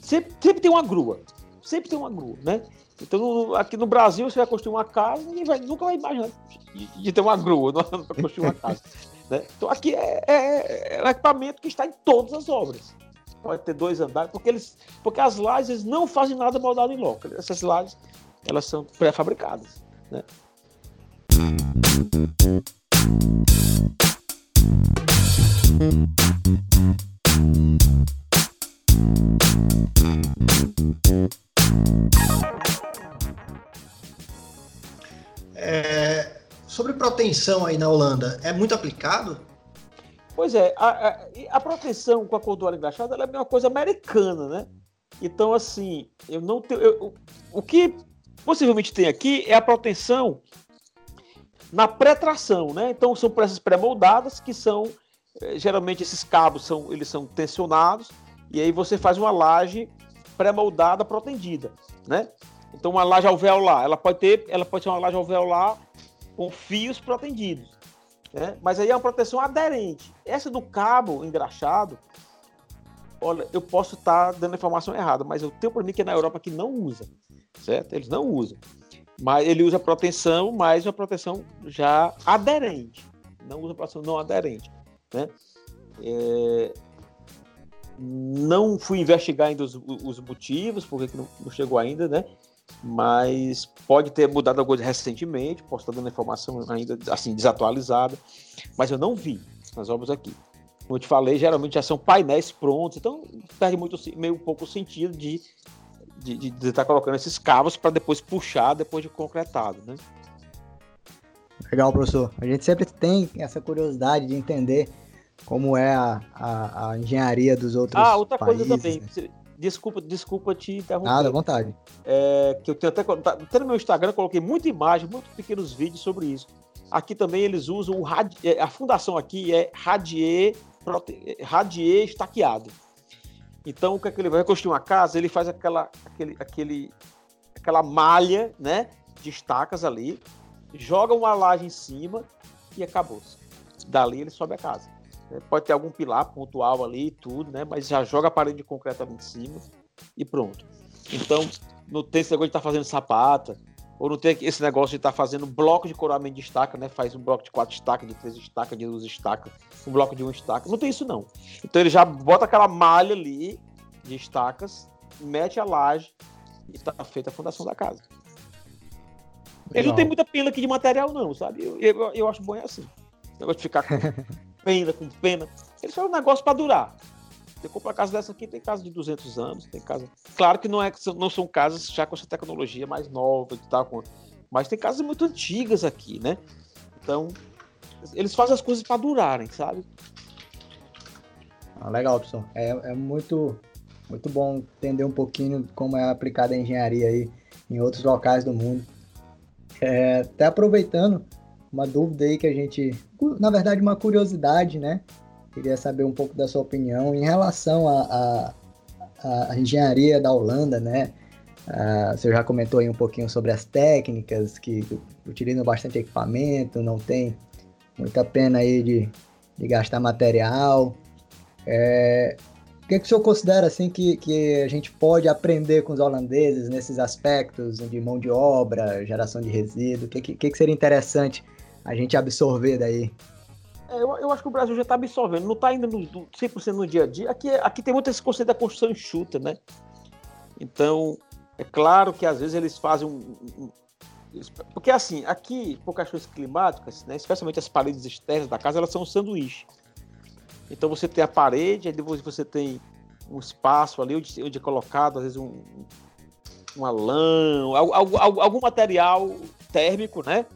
Speaker 1: Sempre, sempre tem uma grua. Sempre tem uma grua, né? Então, aqui no Brasil, você vai construir uma casa, ninguém vai, nunca vai imaginar de, de ter uma grua para construir uma casa. né? Então, aqui é, é, é, um equipamento que está em todas as obras. Pode ter dois andares, porque, eles, porque as lajes não fazem nada moldado em loco. Essas lajes, elas são pré-fabricadas. Né?
Speaker 2: É, sobre proteção aí na Holanda, é muito aplicado?
Speaker 1: Pois é, a, a, a proteção com a cordura engraxada é uma coisa americana, né? Então, assim, eu não tenho. Eu, o que possivelmente tem aqui é a proteção na pré-tração, né? Então são peças pré-moldadas que são eh, geralmente esses cabos são eles são tensionados e aí você faz uma laje pré-moldada protendida, né? Então uma laje alveolar, ela pode ter, ela pode ser uma laje alveolar com fios protendidos, né? Mas aí é uma proteção aderente. Essa do cabo engraxado, olha, eu posso estar tá dando informação errada, mas eu tenho para mim que é na Europa que não usa, certo? Eles não usam. Mas ele usa proteção, mas uma proteção já aderente. Não usa proteção não aderente. Né? É... Não fui investigar ainda os, os motivos, porque não, não, chegou ainda, né? Mas pode ter mudado alguma coisa recentemente, posso estar dando informação ainda assim desatualizada, mas eu não vi nas obras aqui. Como eu te falei, geralmente já são painéis prontos, então perde muito meio pouco sentido de de, de, estar tá colocando esses cabos para depois puxar depois de concretado, né?
Speaker 3: Legal, professor. A gente sempre tem essa curiosidade de entender como é a, a, a engenharia dos outros
Speaker 1: Ah, outra
Speaker 3: países,
Speaker 1: coisa também. Né? Desculpa, desculpa te interromper.
Speaker 3: Nada, à vontade.
Speaker 1: É, que eu tenho até, até no meu Instagram coloquei muita imagem, muitos pequenos vídeos sobre isso. Aqui também eles usam o é, a fundação aqui é radier, radier estaqueado. Então, o que é que ele vai construir uma casa? Ele faz aquela, aquele, aquele, aquela malha, né, de estacas ali, joga uma laje em cima e acabou-se. Dali ele sobe a casa. É, pode ter algum pilar pontual ali e tudo, né? Mas já joga a parede de concreto ali em cima e pronto. Então, não tem esse negócio de tá fazendo sapata, ou não tem esse negócio de estar tá fazendo bloco de coramento de estaca, né? Faz um bloco de quatro estacas, de três estacas, de duas estacas, um bloco de uma estaca. Não tem isso, não. Então ele já bota aquela malha ali de estacas, mete a laje e está feita a fundação da casa. Legal. Ele não tem muita pena aqui de material, não, sabe? Eu, eu, eu acho bom é assim. O negócio de ficar com pena, com pena. Ele só é um negócio para durar. Você compra uma casa dessa aqui, tem casa de 200 anos, tem casa. Claro que não, é, não são casas já com essa tecnologia mais nova e tal, mas tem casas muito antigas aqui, né? Então, eles fazem as coisas para durarem, sabe?
Speaker 3: Ah, legal, pessoal. É, é muito, muito bom entender um pouquinho como é aplicada a engenharia aí em outros locais do mundo. É, até aproveitando uma dúvida aí que a gente, na verdade, uma curiosidade, né? Queria saber um pouco da sua opinião em relação à engenharia da Holanda, né? Uh, você já comentou aí um pouquinho sobre as técnicas que utilizam bastante equipamento, não tem muita pena aí de, de gastar material. É, o que, é que o senhor considera assim que, que a gente pode aprender com os holandeses nesses aspectos de mão de obra, geração de resíduo? O que, que, que seria interessante a gente absorver daí?
Speaker 1: É, eu, eu, acho que o Brasil já está absorvendo, não está ainda no, no 100% no dia a dia. Aqui, aqui tem muito esse conceito da construção enxuta, né? Então, é claro que às vezes eles fazem um. um, um porque assim, aqui, por questões climáticas, né, especialmente as paredes externas da casa, elas são um sanduíche. Então você tem a parede, aí depois você tem um espaço ali onde, onde é colocado, às vezes, um, uma lã, algum, algum material térmico, né?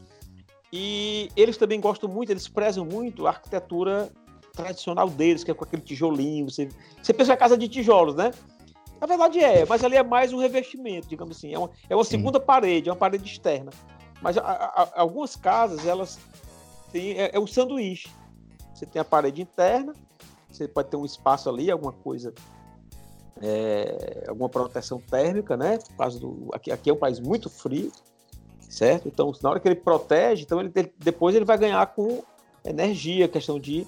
Speaker 1: E eles também gostam muito, eles prezam muito a arquitetura tradicional deles, que é com aquele tijolinho. Você, você pensa em casa de tijolos, né? Na verdade é, mas ali é mais um revestimento, digamos assim. É uma, é uma segunda parede, é uma parede externa. Mas a, a, algumas casas, elas têm. É, é um sanduíche. Você tem a parede interna, você pode ter um espaço ali, alguma coisa. É, alguma proteção térmica, né? Do, aqui, aqui é um país muito frio certo? Então, na hora que ele protege, então ele, depois ele vai ganhar com energia, questão de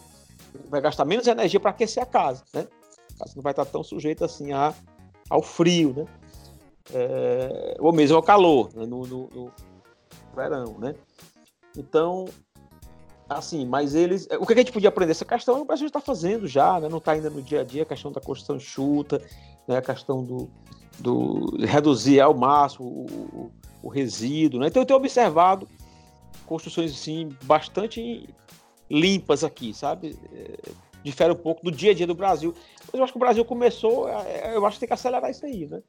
Speaker 1: vai gastar menos energia para aquecer a casa, né? A casa não vai estar tão sujeita assim a, ao frio, né? É, ou mesmo ao calor, né? no, no, no, verão, né? Então, assim, mas eles, o que a gente podia aprender essa questão, o Brasil está fazendo já, né? Não está ainda no dia a dia a questão da construção chuta, né? A questão do, do reduzir ao máximo o, o resíduo. Né? Então eu tenho observado construções assim, bastante limpas aqui, sabe? É, difere um pouco do dia a dia do Brasil. Mas eu acho que o Brasil começou, é, é, eu acho que tem que acelerar isso aí, né?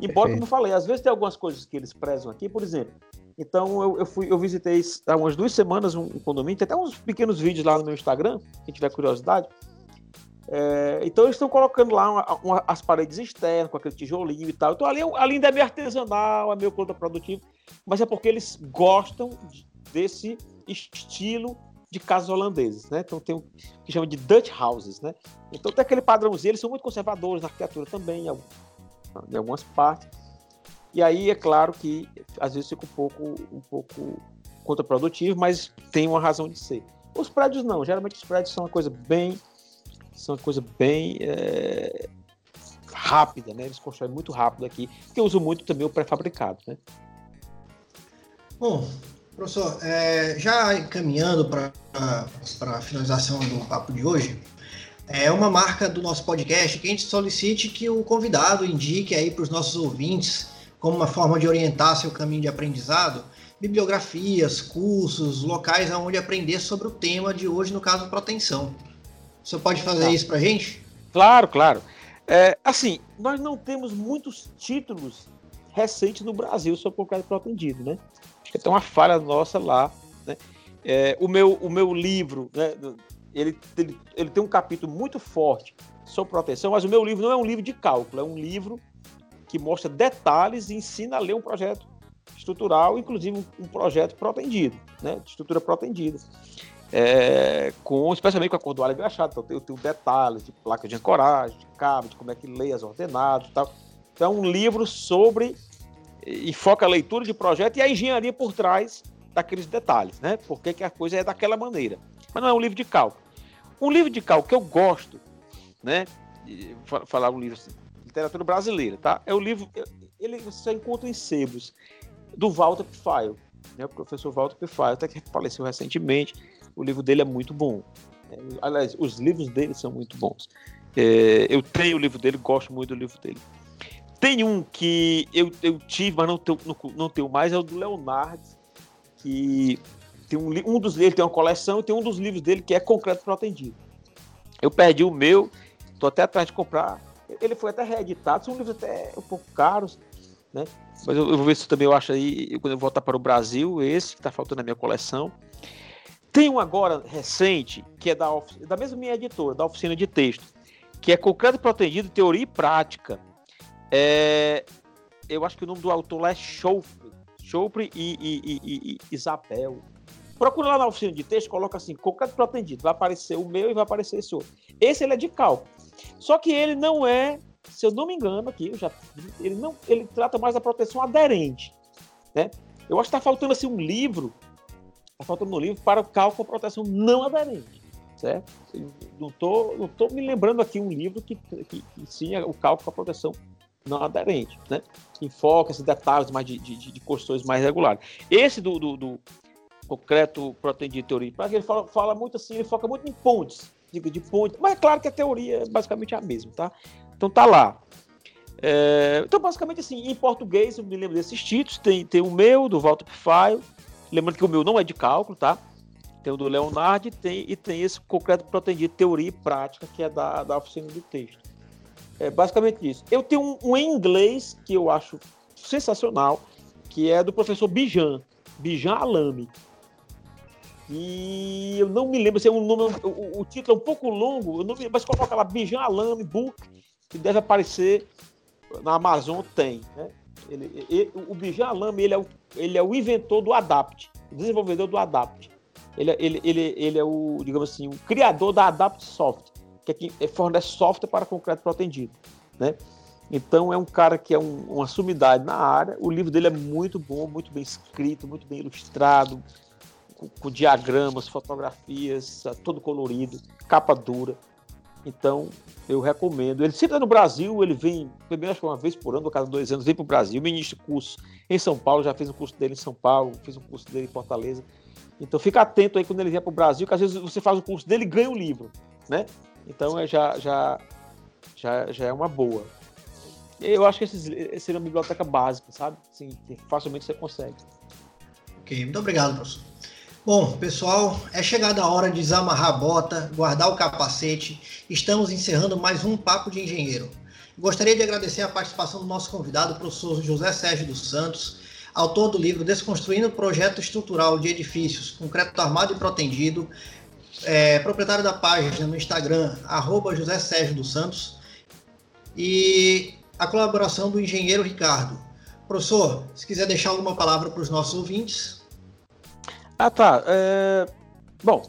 Speaker 1: Embora, como eu falei, às vezes tem algumas coisas que eles prezam aqui, por exemplo. Então eu, eu fui, eu visitei há umas duas semanas um, um condomínio, tem até uns pequenos vídeos lá no meu Instagram, quem tiver curiosidade. É, então eles estão colocando lá uma, uma, as paredes externas, com aquele tijolinho e tal. Então ali, ali ainda é meio artesanal, é meio produtivo, mas é porque eles gostam desse estilo de casas holandeses, né? Então tem o que chama de Dutch houses, né? Então tem aquele padrãozinho, eles são muito conservadores na arquitetura também, em algumas partes. E aí é claro que às vezes fica um pouco, um pouco contraprodutivo, mas tem uma razão de ser. Os prédios não, geralmente os prédios são uma coisa bem são uma coisa bem é, rápida, né? Eles constroem muito rápido aqui, porque usam muito também o pré-fabricado, né?
Speaker 2: Bom, professor, é, já encaminhando para a finalização do papo de hoje, é uma marca do nosso podcast que a gente solicite que o convidado indique aí para os nossos ouvintes, como uma forma de orientar seu caminho de aprendizado, bibliografias, cursos, locais onde aprender sobre o tema de hoje, no caso, proteção. O senhor pode fazer tá. isso para a gente?
Speaker 1: Claro, claro. É, assim, nós não temos muitos títulos recentes no Brasil sobre concreto protendido, né? Acho que tem uma falha nossa lá, né? É, o, meu, o meu livro, né, ele, ele, ele tem um capítulo muito forte sobre proteção, mas o meu livro não é um livro de cálculo, é um livro que mostra detalhes e ensina a ler um projeto estrutural, inclusive um, um projeto protendido, né, de estrutura protendida é, com, especialmente com a cordoalha engraxada. Então, eu tenho detalhes de placa de ancoragem, de cabo, de como é que lê as ordenadas e tal. Então, é um livro sobre e foca a leitura de projeto e a engenharia por trás daqueles detalhes, né? Por que a coisa é daquela maneira. Mas não é um livro de cálculo. Um livro de cálculo que eu gosto, né? Falar um livro assim, literatura brasileira, tá? É o livro, ele você encontra em sebos, do Walter Pfeil, né? O professor Walter Pfeil, até que faleceu recentemente. O livro dele é muito bom. É, aliás, os livros dele são muito bons. É, eu tenho o livro dele, gosto muito do livro dele. Tem um que eu, eu tive, mas não tenho, não, tenho mais, é o do Leonardo, que tem um, um dos ele tem uma coleção e tem um dos livros dele que é concreto protendido. Eu perdi o meu, estou até atrás de comprar. Ele foi até reeditado, são livros até um pouco caros, né? Mas eu, eu vou ver se também eu acho aí, quando eu voltar para o Brasil, esse que está faltando na minha coleção. Tem um agora recente, que é da, da mesma minha editora, da oficina de texto, que é Concreto Protegido, Teoria e Prática. É, eu acho que o nome do autor lá é Schoufre, Schoufre e, e, e, e, Isabel. Procura lá na oficina de texto, coloca assim, concreto protendido, vai aparecer o meu e vai aparecer esse outro. Esse ele é de cálculo. Só que ele não é, se eu não me engano aqui, já, ele não, ele trata mais da proteção aderente, né? Eu acho que está faltando assim um livro, está faltando um livro para o cálculo com proteção não aderente, certo? Não tô, não tô me lembrando aqui um livro que, que, que ensina o cálculo com a proteção não aderente, né? Que foca esses detalhes mais de, de, de questões mais regulares. Esse do, do, do concreto proteína de teoria, que ele fala, fala, muito assim, ele foca muito em pontes, diga de pontes, mas é claro que a teoria é basicamente a mesma, tá? Então tá lá. É, então, basicamente assim, em português, eu me lembro desses títulos, tem, tem o meu, do Walter Pfeil, lembrando que o meu não é de cálculo, tá? Tem o do Leonardo e tem, e tem esse concreto proteína de teoria e prática, que é da, da oficina do texto. É basicamente isso. Eu tenho um, um, em inglês que eu acho sensacional, que é do professor Bijan, Bijan Alame. E eu não me lembro se é um nome, o, o, título é um pouco longo, eu não me, mas coloca lá Bijan Alame Book, que deve aparecer na Amazon, tem. Né? Ele, ele, o Bijan ele é o, ele é o inventor do Adapt, desenvolvedor do Adapt. Ele, ele, ele, ele é o, digamos assim, o criador da Adapt Soft que é fornece software para concreto protendido, né? Então é um cara que é um, uma sumidade na área. O livro dele é muito bom, muito bem escrito, muito bem ilustrado, com, com diagramas, fotografias, tá todo colorido, capa dura. Então eu recomendo. Ele sempre está no Brasil, ele vem, primeiro acho que uma vez por ano, a cada dois anos, vem para o Brasil, ministra curso em São Paulo, já fez um curso dele em São Paulo, fez um curso dele em Fortaleza. Então fica atento aí quando ele vier para o Brasil, que às vezes você faz o curso dele e ganha o livro, né? Então é já, já, já, já é uma boa. Eu acho que esse seria uma biblioteca básica, sabe? Assim, facilmente você consegue.
Speaker 2: Ok, muito obrigado, professor. Bom, pessoal, é chegada a hora de desamarrar a bota, guardar o capacete. Estamos encerrando mais um Papo de Engenheiro. Gostaria de agradecer a participação do nosso convidado, o professor José Sérgio dos Santos, autor do livro Desconstruindo o Projeto Estrutural de Edifícios, Concreto Armado e Protendido, é, proprietário da página no Instagram, arroba José Sérgio dos Santos, e a colaboração do engenheiro Ricardo. Professor, se quiser deixar alguma palavra para os nossos ouvintes.
Speaker 1: Ah, tá. É... Bom,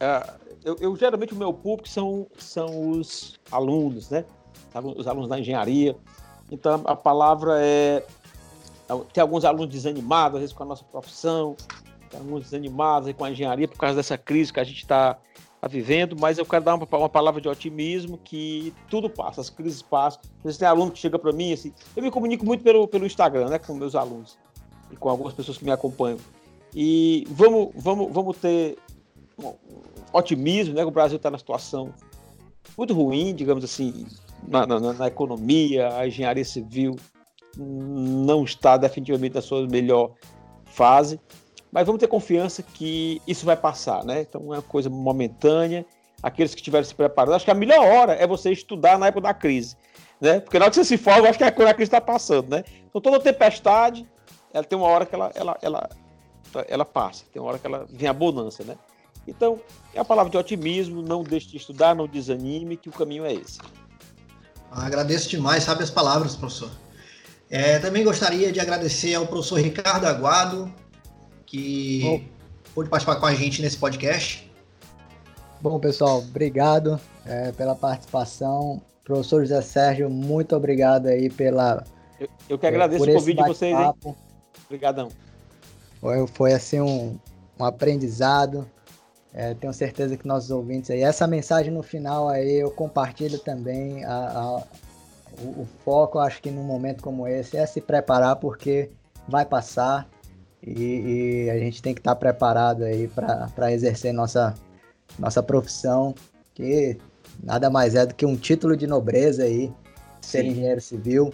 Speaker 1: é... eu, eu, geralmente o meu público são, são os alunos, né? Os alunos da engenharia. Então a palavra é. Tem alguns alunos desanimados, às vezes, com a nossa profissão, alguns desanimados com a engenharia por causa dessa crise que a gente está tá vivendo, mas eu quero dar uma, uma, palavra de otimismo que tudo passa, as crises passam. Às vezes tem aluno que chega para mim, assim, eu me comunico muito pelo, pelo Instagram, né, com meus alunos e com algumas pessoas que me acompanham. E vamos, vamos, vamos ter otimismo, né, o Brasil está na situação muito ruim, digamos assim, na, na, na, economia, a engenharia civil não está definitivamente na sua melhor fase, mas vamos ter confiança que isso vai passar, né? Então é uma coisa momentânea. Aqueles que estiverem se preparando, acho que a melhor hora é você estudar na época da crise, né? Porque na hora que você se forma, acho que é a crise está passando, né? Então toda tempestade, ela tem uma hora que ela, ela, ela, ela passa, tem uma hora que ela vem a bonança, né? Então, é a palavra de otimismo, não deixe de estudar, não desanime, que o caminho é esse.
Speaker 2: Agradeço demais, sabe as palavras, professor. É, também gostaria de agradecer ao professor Ricardo Aguado, que Bom. pôde participar com a gente nesse podcast.
Speaker 3: Bom, pessoal, obrigado é, pela participação. Professor José Sérgio, muito obrigado aí pela.
Speaker 1: Eu, eu que agradeço o convite de vocês, hein? Obrigadão.
Speaker 3: Foi, foi assim um, um aprendizado. É, tenho certeza que nossos ouvintes aí, essa mensagem no final aí eu compartilho também. A, a, o, o, foco, acho que num momento como esse, é se preparar porque vai passar e, e a gente tem que estar preparado aí para exercer nossa, nossa profissão, que nada mais é do que um título de nobreza aí, ser Sim. engenheiro civil.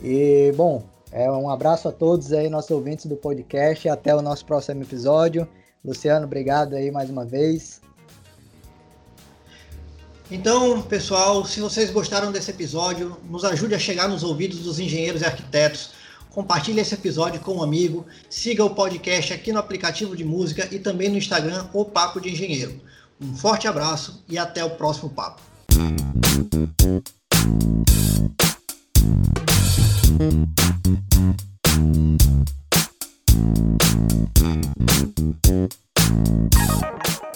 Speaker 3: E, bom, é um abraço a todos aí, nossos ouvintes do podcast, até o nosso próximo episódio. Luciano, obrigado aí mais uma vez.
Speaker 2: Então, pessoal, se vocês gostaram desse episódio, nos ajude a chegar nos ouvidos dos engenheiros e arquitetos. Compartilhe esse episódio com um amigo, siga o podcast aqui no aplicativo de música e também no Instagram, o Papo de Engenheiro. Um forte abraço e até o próximo papo. Thank you.